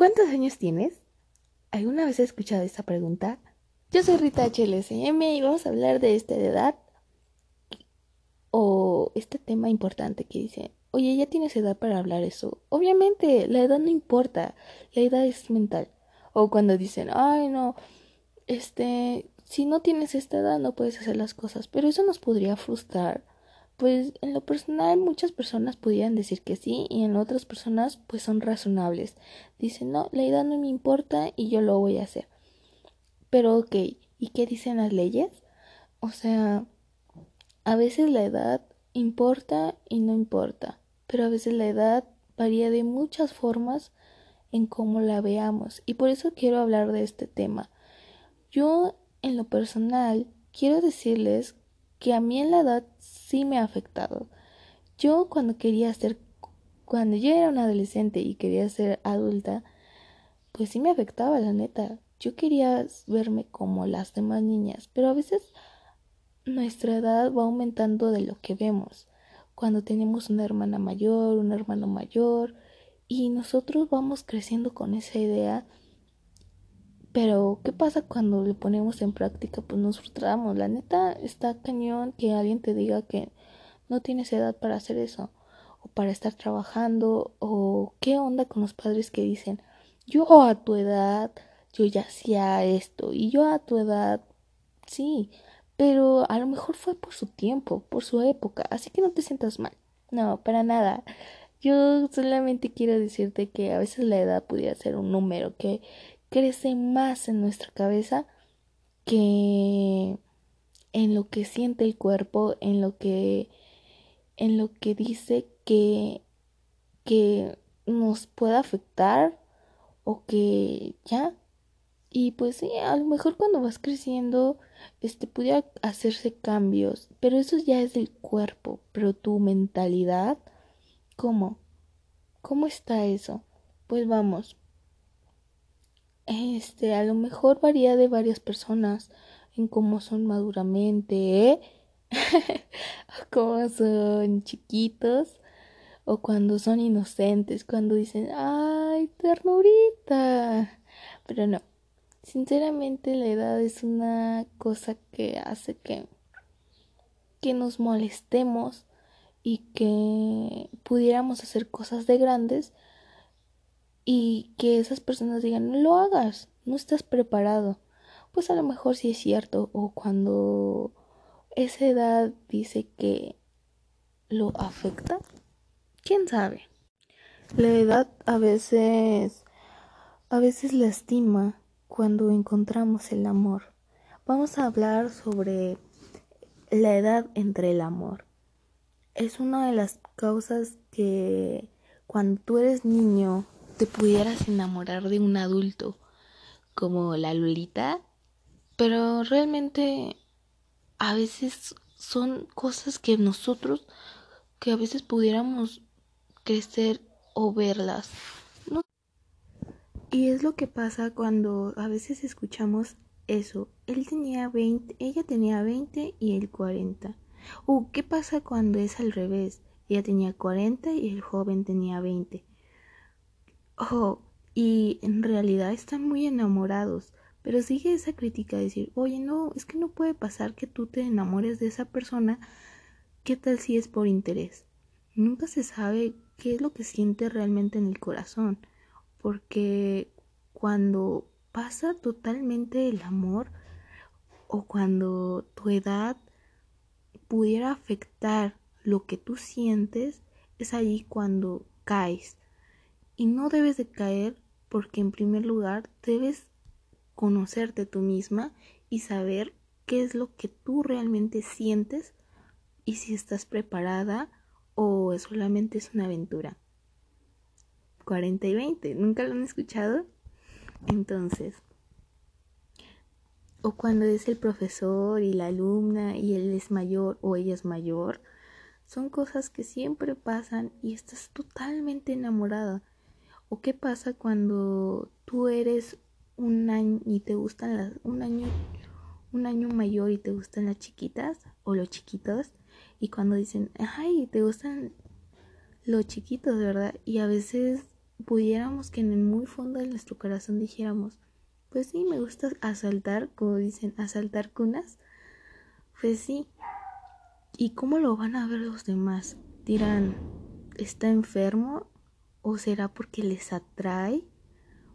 ¿Cuántos años tienes? ¿Alguna vez has escuchado esta pregunta? Yo soy Rita HLSM y vamos a hablar de esta edad o este tema importante que dice, oye, ya tienes edad para hablar eso. Obviamente, la edad no importa, la edad es mental. O cuando dicen, ay, no, este, si no tienes esta edad no puedes hacer las cosas, pero eso nos podría frustrar. Pues en lo personal muchas personas podrían decir que sí y en otras personas pues son razonables. Dicen, no, la edad no me importa y yo lo voy a hacer. Pero ok, ¿y qué dicen las leyes? O sea, a veces la edad importa y no importa, pero a veces la edad varía de muchas formas en cómo la veamos y por eso quiero hablar de este tema. Yo en lo personal quiero decirles que a mí en la edad sí me ha afectado. Yo cuando quería ser, cuando yo era una adolescente y quería ser adulta, pues sí me afectaba la neta. Yo quería verme como las demás niñas, pero a veces nuestra edad va aumentando de lo que vemos. Cuando tenemos una hermana mayor, un hermano mayor, y nosotros vamos creciendo con esa idea. Pero, ¿qué pasa cuando lo ponemos en práctica? Pues nos frustramos. La neta está cañón que alguien te diga que no tienes edad para hacer eso, o para estar trabajando, o qué onda con los padres que dicen, yo a tu edad yo ya hacía esto y yo a tu edad, sí, pero a lo mejor fue por su tiempo, por su época, así que no te sientas mal. No, para nada. Yo solamente quiero decirte que a veces la edad pudiera ser un número que crece más en nuestra cabeza que en lo que siente el cuerpo, en lo que en lo que dice que que nos pueda afectar o que ya y pues sí, a lo mejor cuando vas creciendo, este, pudiera hacerse cambios, pero eso ya es del cuerpo, pero tu mentalidad, ¿cómo? ¿Cómo está eso? Pues vamos, este, a lo mejor varía de varias personas en cómo son maduramente, ¿eh? cómo son chiquitos o cuando son inocentes, cuando dicen, ay, ternurita. Pero no, Sinceramente la edad es una cosa que hace que, que nos molestemos y que pudiéramos hacer cosas de grandes y que esas personas digan no lo hagas, no estás preparado. Pues a lo mejor sí es cierto o cuando esa edad dice que lo afecta, quién sabe. La edad a veces a veces lastima cuando encontramos el amor. Vamos a hablar sobre la edad entre el amor. Es una de las causas que cuando tú eres niño te pudieras enamorar de un adulto como la Lolita, pero realmente a veces son cosas que nosotros que a veces pudiéramos crecer o verlas y es lo que pasa cuando a veces escuchamos eso. Él tenía 20, ella tenía 20 y él 40. Uh, ¿qué pasa cuando es al revés? Ella tenía 40 y el joven tenía 20. Oh, y en realidad están muy enamorados. Pero sigue esa crítica de decir, oye, no, es que no puede pasar que tú te enamores de esa persona. ¿Qué tal si es por interés? Nunca se sabe qué es lo que siente realmente en el corazón porque cuando pasa totalmente el amor o cuando tu edad pudiera afectar lo que tú sientes, es allí cuando caes. Y no debes de caer porque en primer lugar debes conocerte tú misma y saber qué es lo que tú realmente sientes y si estás preparada o solamente es una aventura. 40 y 20. ¿Nunca lo han escuchado? Entonces, o cuando es el profesor y la alumna y él es mayor o ella es mayor, son cosas que siempre pasan y estás totalmente enamorada. ¿O qué pasa cuando tú eres un año y te gustan las un año un año mayor y te gustan las chiquitas o los chiquitos y cuando dicen, "Ay, te gustan los chiquitos, ¿verdad?" Y a veces pudiéramos que en el muy fondo de nuestro corazón dijéramos, pues sí, me gusta asaltar, como dicen, asaltar cunas. Pues sí. ¿Y cómo lo van a ver los demás? Dirán, ¿está enfermo? ¿O será porque les atrae?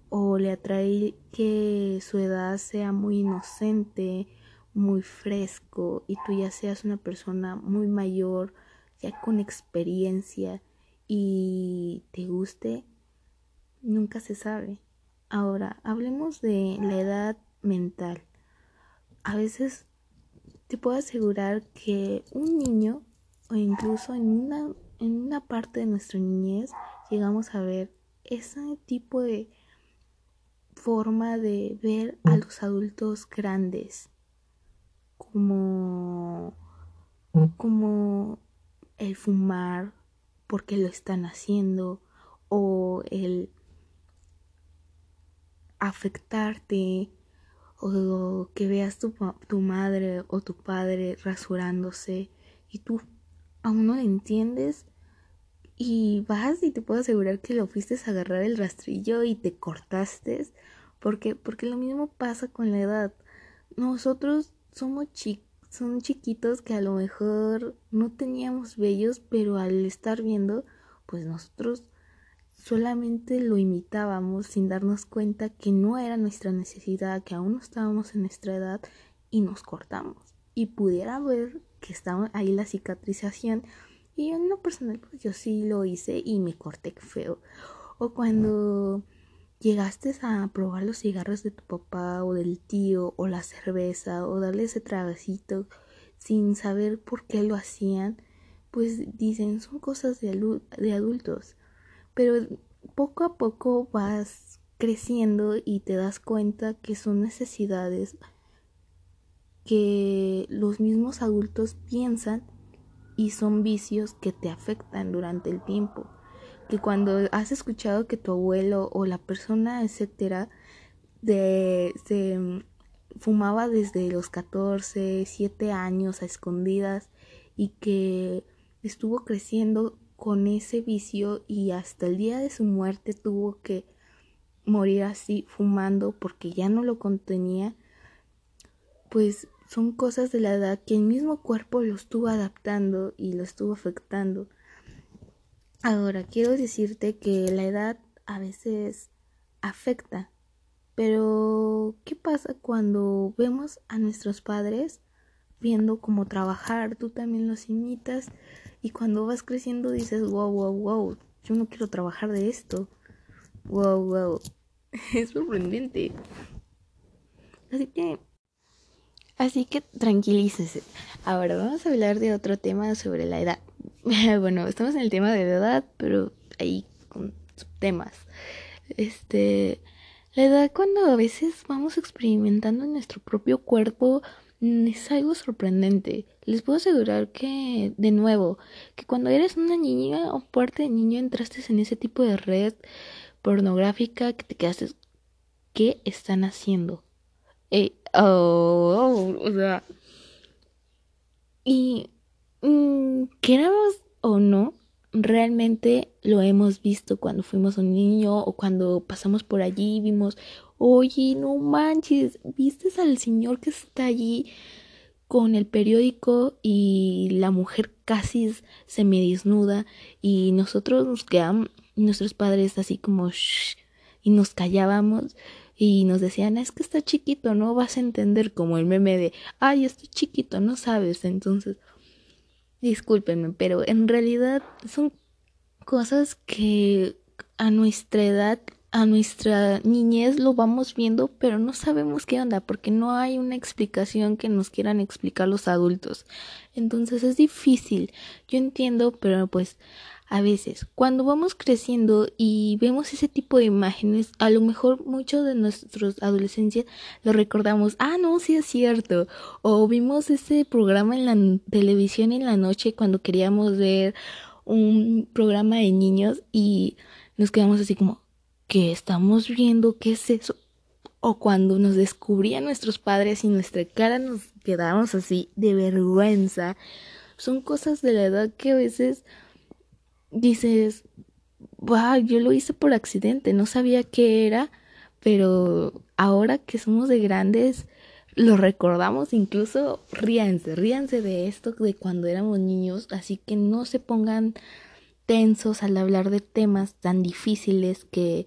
¿O le atrae que su edad sea muy inocente, muy fresco y tú ya seas una persona muy mayor, ya con experiencia y te guste? Nunca se sabe. Ahora, hablemos de la edad mental. A veces te puedo asegurar que un niño, o incluso en una, en una parte de nuestra niñez, llegamos a ver ese tipo de forma de ver a los adultos grandes como como el fumar porque lo están haciendo o el afectarte o que veas tu, tu madre o tu padre rasurándose y tú aún no lo entiendes y vas y te puedo asegurar que lo fuiste a agarrar el rastrillo y te cortaste. Porque porque lo mismo pasa con la edad. Nosotros somos son chiquitos que a lo mejor no teníamos vellos pero al estar viendo pues nosotros solamente lo imitábamos sin darnos cuenta que no era nuestra necesidad, que aún no estábamos en nuestra edad y nos cortamos. Y pudiera ver que estaba ahí la cicatrización y en lo personal pues yo sí lo hice y me corté feo. O cuando llegaste a probar los cigarros de tu papá o del tío o la cerveza o darle ese tragacito sin saber por qué lo hacían, pues dicen son cosas de, de adultos pero poco a poco vas creciendo y te das cuenta que son necesidades que los mismos adultos piensan y son vicios que te afectan durante el tiempo. Que cuando has escuchado que tu abuelo o la persona, etcétera, de, se fumaba desde los 14, 7 años a escondidas y que estuvo creciendo con ese vicio y hasta el día de su muerte tuvo que morir así fumando porque ya no lo contenía, pues son cosas de la edad que el mismo cuerpo lo estuvo adaptando y lo estuvo afectando. Ahora, quiero decirte que la edad a veces afecta, pero ¿qué pasa cuando vemos a nuestros padres viendo cómo trabajar? Tú también los imitas y cuando vas creciendo dices, wow, wow, wow, yo no quiero trabajar de esto. Wow, wow. Es sorprendente. Así que... Así que tranquilícese. Ahora vamos a hablar de otro tema sobre la edad. bueno, estamos en el tema de la edad, pero ahí con temas. Este, la edad cuando a veces vamos experimentando en nuestro propio cuerpo Mm, es algo sorprendente. Les puedo asegurar que, de nuevo, que cuando eres una niña o parte de niño entraste en ese tipo de red pornográfica que te quedaste, ¿qué están haciendo? Eh, oh, o sea, y mm, queramos o no, realmente lo hemos visto cuando fuimos un niño o cuando pasamos por allí y vimos Oye, no manches, ¿viste al señor que está allí con el periódico y la mujer casi se me desnuda y nosotros nos quedamos, nuestros padres así como shh, y nos callábamos y nos decían, es que está chiquito, no vas a entender como el meme de, ay, estoy chiquito, no sabes, entonces, discúlpenme, pero en realidad son cosas que a nuestra edad a nuestra niñez lo vamos viendo, pero no sabemos qué onda, porque no hay una explicación que nos quieran explicar los adultos. Entonces es difícil. Yo entiendo, pero pues a veces cuando vamos creciendo y vemos ese tipo de imágenes, a lo mejor muchos de nuestros adolescencia lo recordamos, ah, no, sí es cierto, o vimos ese programa en la televisión en la noche cuando queríamos ver un programa de niños y nos quedamos así como, que estamos viendo qué es eso. O cuando nos descubrían nuestros padres y nuestra cara nos quedamos así de vergüenza. Son cosas de la edad que a veces dices, wow, yo lo hice por accidente, no sabía qué era, pero ahora que somos de grandes, lo recordamos, incluso ríanse, ríanse de esto de cuando éramos niños, así que no se pongan tensos al hablar de temas tan difíciles que,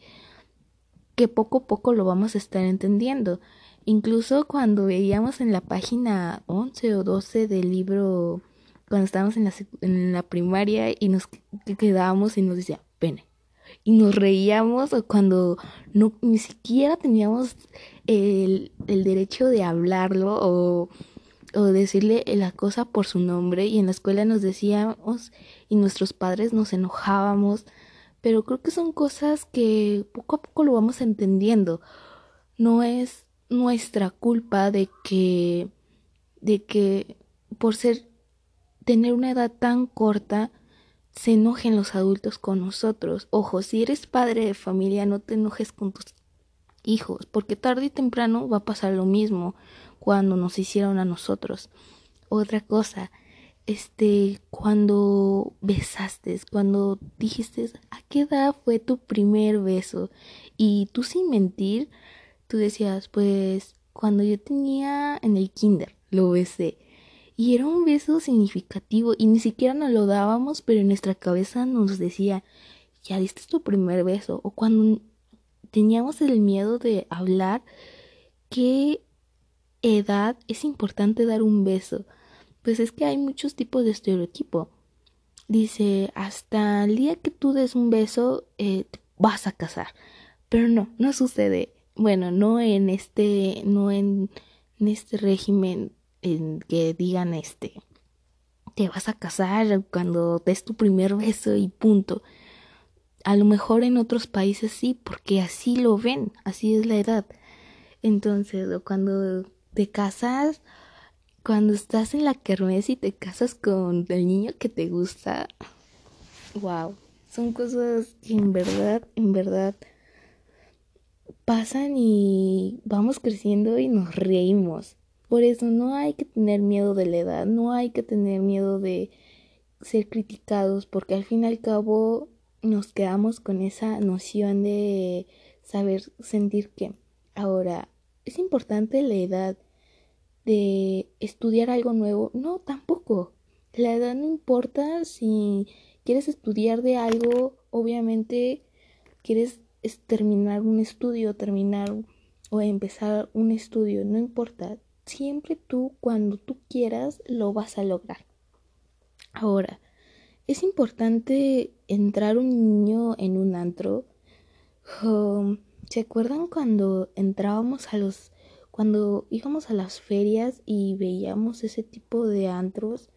que poco a poco lo vamos a estar entendiendo. Incluso cuando veíamos en la página 11 o 12 del libro, cuando estábamos en la, en la primaria y nos quedábamos y nos decía, pene. Y nos reíamos cuando ni siquiera teníamos el, el derecho de hablarlo o, o decirle la cosa por su nombre y en la escuela nos decíamos y nuestros padres nos enojábamos, pero creo que son cosas que poco a poco lo vamos entendiendo. No es nuestra culpa de que de que por ser tener una edad tan corta se enojen los adultos con nosotros. Ojo, si eres padre de familia, no te enojes con tus hijos, porque tarde y temprano va a pasar lo mismo cuando nos hicieron a nosotros. Otra cosa, este, cuando besaste, cuando dijiste, ¿a qué edad fue tu primer beso? Y tú sin mentir, tú decías, pues, cuando yo tenía en el kinder, lo besé. Y era un beso significativo y ni siquiera nos lo dábamos, pero en nuestra cabeza nos decía, ya diste tu primer beso. O cuando teníamos el miedo de hablar, ¿qué edad es importante dar un beso? Pues es que hay muchos tipos de estereotipo. Dice, hasta el día que tú des un beso, eh, vas a casar. Pero no, no sucede. Bueno, no en este, no en, en este régimen en que digan este te vas a casar cuando des tu primer beso y punto. A lo mejor en otros países sí, porque así lo ven, así es la edad. Entonces, cuando te casas, cuando estás en la kermés y te casas con el niño que te gusta, wow, son cosas que en verdad, en verdad pasan y vamos creciendo y nos reímos. Por eso no hay que tener miedo de la edad, no hay que tener miedo de ser criticados, porque al fin y al cabo nos quedamos con esa noción de saber sentir que ahora es importante la edad de estudiar algo nuevo. No, tampoco. La edad no importa si quieres estudiar de algo, obviamente quieres terminar un estudio, terminar o empezar un estudio, no importa siempre tú, cuando tú quieras, lo vas a lograr. Ahora, es importante entrar un niño en un antro. Um, ¿Se acuerdan cuando entrábamos a los, cuando íbamos a las ferias y veíamos ese tipo de antros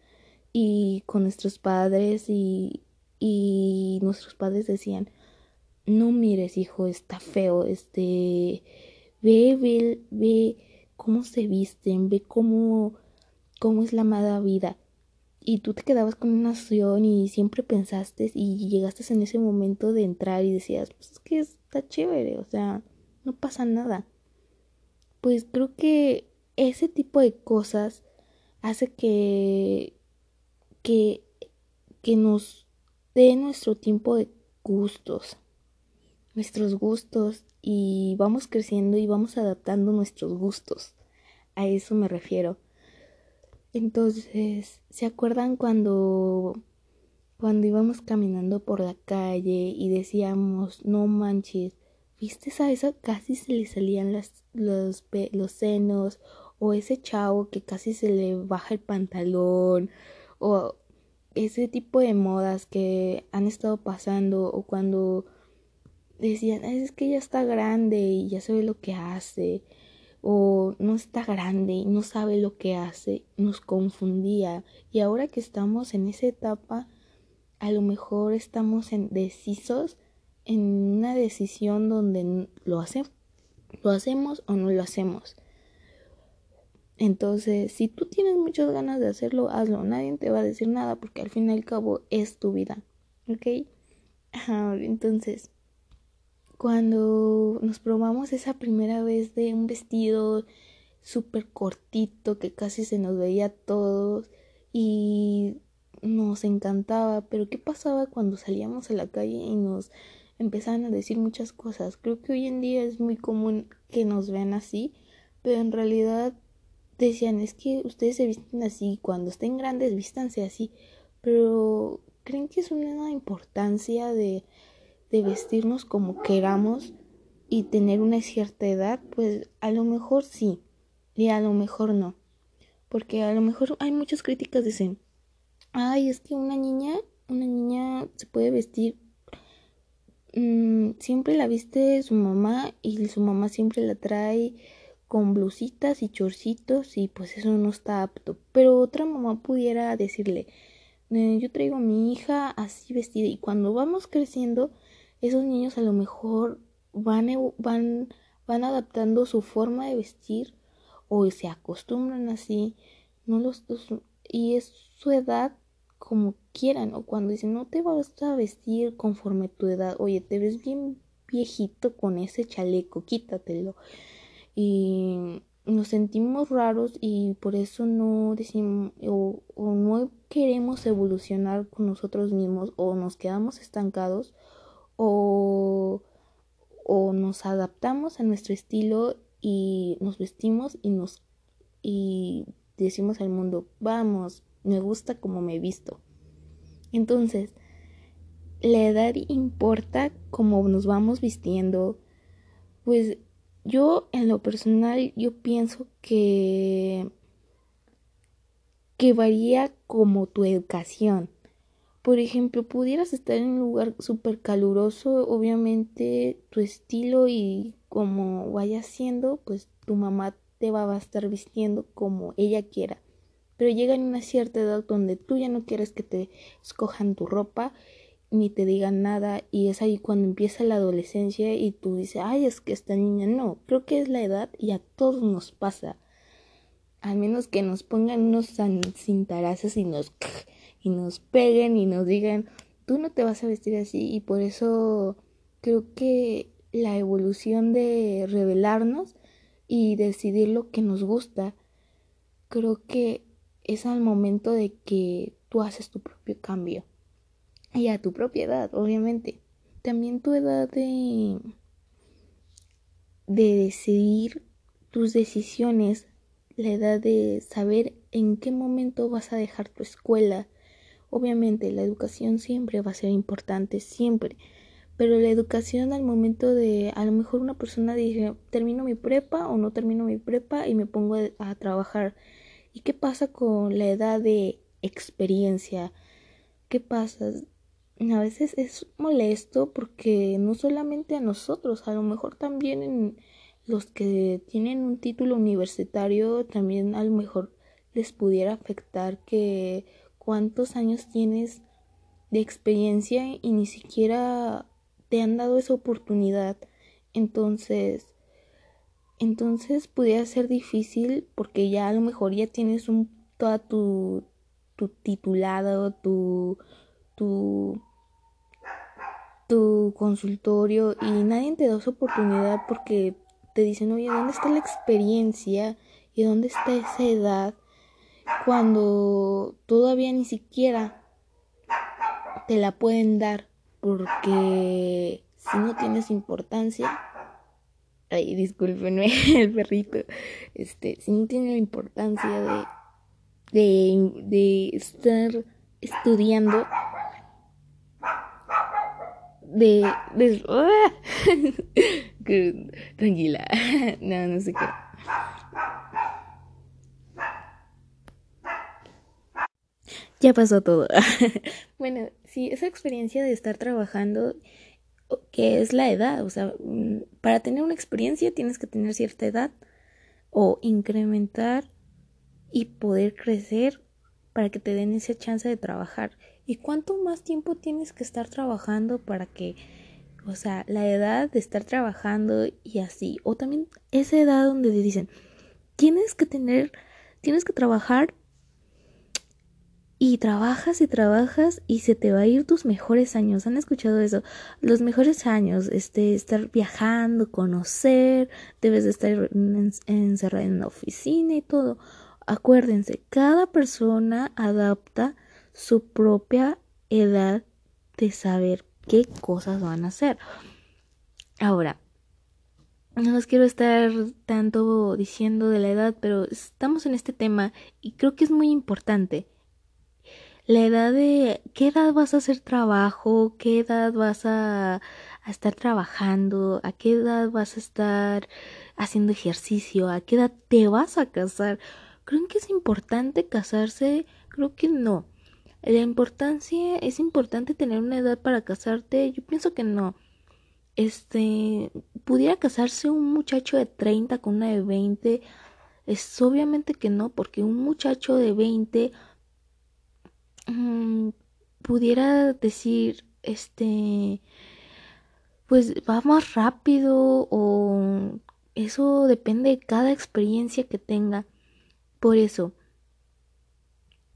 y con nuestros padres y, y nuestros padres decían, no mires hijo, está feo, este, ve, ve, ve, cómo se visten, ve cómo, cómo es la amada vida. Y tú te quedabas con una acción y siempre pensaste y llegaste en ese momento de entrar y decías, pues es que está chévere, o sea, no pasa nada. Pues creo que ese tipo de cosas hace que, que, que nos dé nuestro tiempo de gustos, nuestros gustos y vamos creciendo y vamos adaptando nuestros gustos. A eso me refiero. Entonces, ¿se acuerdan cuando cuando íbamos caminando por la calle y decíamos, "No manches, ¿viste a esa casi se le salían las, los, los senos o ese chavo que casi se le baja el pantalón o ese tipo de modas que han estado pasando o cuando decían, es que ya está grande y ya sabe lo que hace, o no está grande y no sabe lo que hace, nos confundía. Y ahora que estamos en esa etapa, a lo mejor estamos indecisos en una decisión donde lo, hace, lo hacemos o no lo hacemos. Entonces, si tú tienes muchas ganas de hacerlo, hazlo. Nadie te va a decir nada porque al fin y al cabo es tu vida. ¿Ok? entonces, cuando nos probamos esa primera vez de un vestido súper cortito que casi se nos veía a todos y nos encantaba, pero ¿qué pasaba cuando salíamos a la calle y nos empezaban a decir muchas cosas? Creo que hoy en día es muy común que nos vean así, pero en realidad decían, es que ustedes se visten así, cuando estén grandes vístanse así, pero ¿creen que es una importancia de, de vestirnos como queramos y tener una cierta edad? Pues a lo mejor sí, y a lo mejor no, porque a lo mejor hay muchas críticas dicen, ay, es que una niña, una niña se puede vestir mm, siempre la viste su mamá y su mamá siempre la trae con blusitas y chorcitos y pues eso no está apto. Pero otra mamá pudiera decirle, eh, yo traigo a mi hija así vestida y cuando vamos creciendo, esos niños a lo mejor van, van, van adaptando su forma de vestir o se acostumbran así, no los, y es su edad como quieran o cuando dicen no te vas a vestir conforme tu edad, oye, te ves bien viejito con ese chaleco, quítatelo y nos sentimos raros y por eso no decimos o, no queremos evolucionar con nosotros mismos o nos quedamos estancados o, o nos adaptamos a nuestro estilo y nos vestimos y nos y decimos al mundo vamos me gusta como me visto entonces la edad importa cómo nos vamos vistiendo pues yo en lo personal yo pienso que que varía como tu educación. Por ejemplo, pudieras estar en un lugar súper caluroso, obviamente tu estilo y como vayas siendo, pues tu mamá te va a estar vistiendo como ella quiera. Pero llega en una cierta edad donde tú ya no quieres que te escojan tu ropa ni te digan nada y es ahí cuando empieza la adolescencia y tú dices, ay, es que esta niña no, creo que es la edad y a todos nos pasa. Al menos que nos pongan unos cintarazos y nos, y nos peguen y nos digan, tú no te vas a vestir así y por eso creo que la evolución de revelarnos y decidir lo que nos gusta, creo que es al momento de que tú haces tu propio cambio y a tu propia edad, obviamente. También tu edad de, de decidir tus decisiones, la edad de saber en qué momento vas a dejar tu escuela. Obviamente la educación siempre va a ser importante, siempre. Pero la educación al momento de, a lo mejor una persona dice, termino mi prepa o no termino mi prepa y me pongo a trabajar. ¿Y qué pasa con la edad de experiencia? ¿Qué pasa? a veces es molesto porque no solamente a nosotros, a lo mejor también en los que tienen un título universitario también a lo mejor les pudiera afectar que cuántos años tienes de experiencia y ni siquiera te han dado esa oportunidad. Entonces, entonces pudiera ser difícil porque ya a lo mejor ya tienes un toda tu tu titulado, tu tu tu consultorio y nadie te da esa oportunidad porque te dicen, oye, ¿dónde está la experiencia? ¿Y dónde está esa edad? Cuando todavía ni siquiera te la pueden dar porque si no tienes importancia, ay, discúlpenme el perrito, este, si no tiene la importancia de, de, de estar estudiando, de... Tranquila. No, no sé qué. Ya pasó todo. bueno, sí, esa experiencia de estar trabajando, que es la edad, o sea, mm, para tener una experiencia tienes que tener cierta edad o incrementar y poder crecer para que te den esa chance de trabajar. ¿Y cuánto más tiempo tienes que estar trabajando para que, o sea, la edad de estar trabajando y así, o también esa edad donde te dicen, tienes que tener, tienes que trabajar y trabajas y trabajas y se te va a ir tus mejores años. ¿Han escuchado eso? Los mejores años, este, estar viajando, conocer, debes de estar encerrado en una oficina y todo. Acuérdense, cada persona adapta su propia edad de saber qué cosas van a hacer. Ahora, no les quiero estar tanto diciendo de la edad, pero estamos en este tema y creo que es muy importante. La edad de qué edad vas a hacer trabajo, qué edad vas a, a estar trabajando, a qué edad vas a estar haciendo ejercicio, a qué edad te vas a casar. ¿Creen que es importante casarse? Creo que no. La importancia, es importante tener una edad para casarte. Yo pienso que no. Este, pudiera casarse un muchacho de 30 con una de 20. Es obviamente que no, porque un muchacho de 20 mm, pudiera decir, este, pues va más rápido o eso depende de cada experiencia que tenga. Por eso,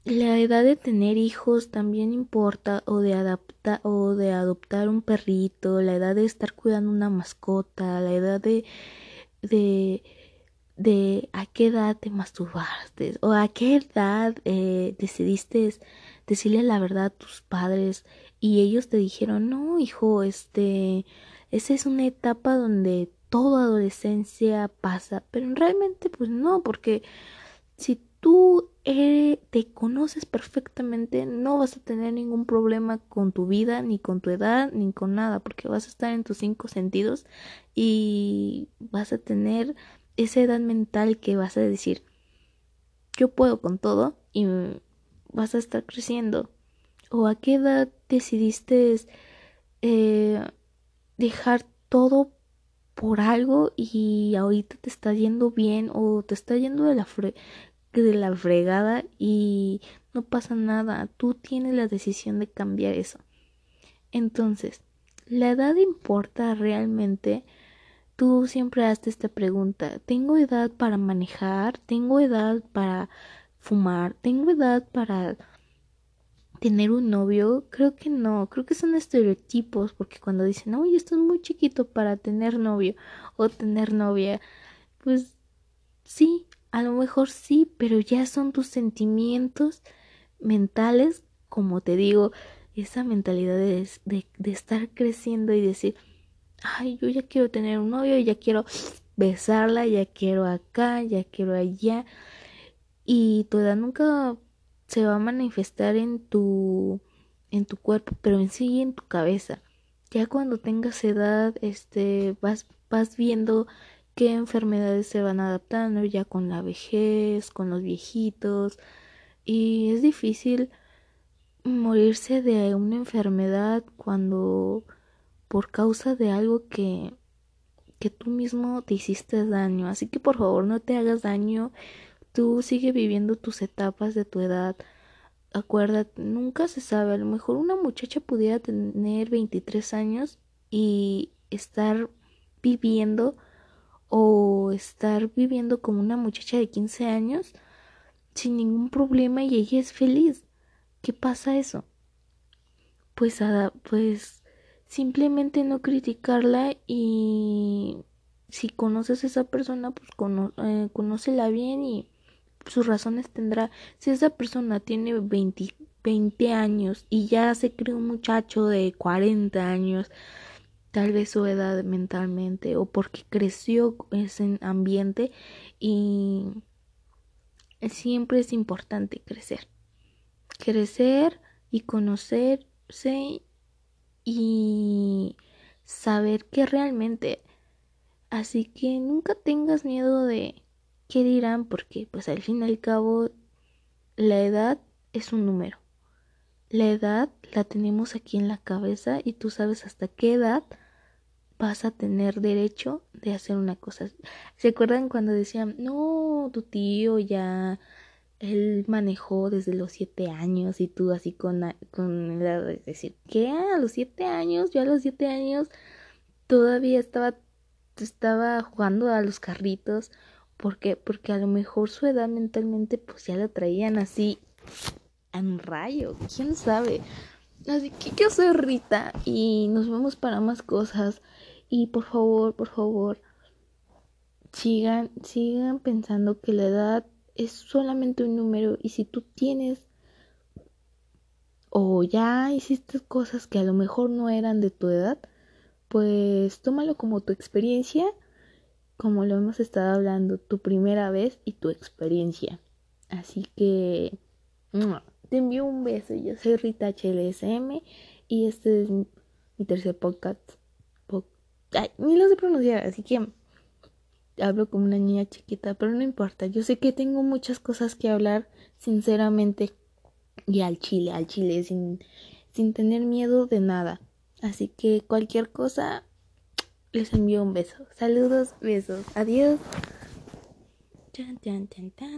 la edad de tener hijos también importa o de adaptar o de adoptar un perrito, la edad de estar cuidando una mascota, la edad de de de a qué edad te masturbaste o a qué edad eh, decidiste decirle la verdad a tus padres y ellos te dijeron no hijo este esa es una etapa donde toda adolescencia pasa pero realmente pues no porque si tú eh, te conoces perfectamente, no vas a tener ningún problema con tu vida, ni con tu edad, ni con nada, porque vas a estar en tus cinco sentidos y vas a tener esa edad mental que vas a decir, yo puedo con todo y vas a estar creciendo. ¿O a qué edad decidiste eh, dejar todo por algo y ahorita te está yendo bien o te está yendo de la fre de la fregada y no pasa nada, tú tienes la decisión de cambiar eso. Entonces, ¿la edad importa realmente? Tú siempre haces esta pregunta, ¿tengo edad para manejar? ¿Tengo edad para fumar? ¿Tengo edad para tener un novio? Creo que no, creo que son estereotipos porque cuando dicen, oye, estás muy chiquito para tener novio o tener novia, pues sí, a lo mejor sí, pero ya son tus sentimientos mentales, como te digo, esa mentalidad de, de, estar creciendo y decir, ay, yo ya quiero tener un novio, ya quiero besarla, ya quiero acá, ya quiero allá. Y tu edad nunca se va a manifestar en tu en tu cuerpo, pero en sí en tu cabeza. Ya cuando tengas edad, este vas vas viendo qué enfermedades se van adaptando ya con la vejez, con los viejitos. Y es difícil morirse de una enfermedad cuando por causa de algo que que tú mismo te hiciste daño. Así que por favor no te hagas daño. Tú sigue viviendo tus etapas de tu edad. Acuérdate, nunca se sabe. A lo mejor una muchacha pudiera tener 23 años y estar viviendo o estar viviendo como una muchacha de 15 años sin ningún problema y ella es feliz. ¿Qué pasa eso? Pues, pues simplemente no criticarla y si conoces a esa persona, pues eh, conócela bien y sus razones tendrá. Si esa persona tiene 20, 20 años y ya se cree un muchacho de 40 años, tal vez su edad mentalmente o porque creció ese ambiente y siempre es importante crecer. Crecer y conocerse y saber que realmente así que nunca tengas miedo de qué dirán porque pues al fin y al cabo la edad es un número. La edad la tenemos aquí en la cabeza y tú sabes hasta qué edad vas a tener derecho de hacer una cosa. ¿Se acuerdan cuando decían, no, tu tío ya, él manejó desde los siete años y tú así con, con de decir, ¿qué? A los siete años, yo a los siete años todavía estaba, estaba jugando a los carritos. Porque Porque a lo mejor su edad mentalmente pues ya la traían así en rayo, quién sabe. Así que yo soy Rita y nos vemos para más cosas. Y por favor, por favor, sigan, sigan pensando que la edad es solamente un número y si tú tienes o ya hiciste cosas que a lo mejor no eran de tu edad, pues tómalo como tu experiencia, como lo hemos estado hablando, tu primera vez y tu experiencia. Así que te envío un beso. Yo soy Rita HLSM y este es mi tercer podcast. Ni lo sé pronunciar, así que hablo como una niña chiquita, pero no importa. Yo sé que tengo muchas cosas que hablar, sinceramente, y al chile, al chile, sin, sin tener miedo de nada. Así que cualquier cosa, les envío un beso. Saludos, besos. Adiós.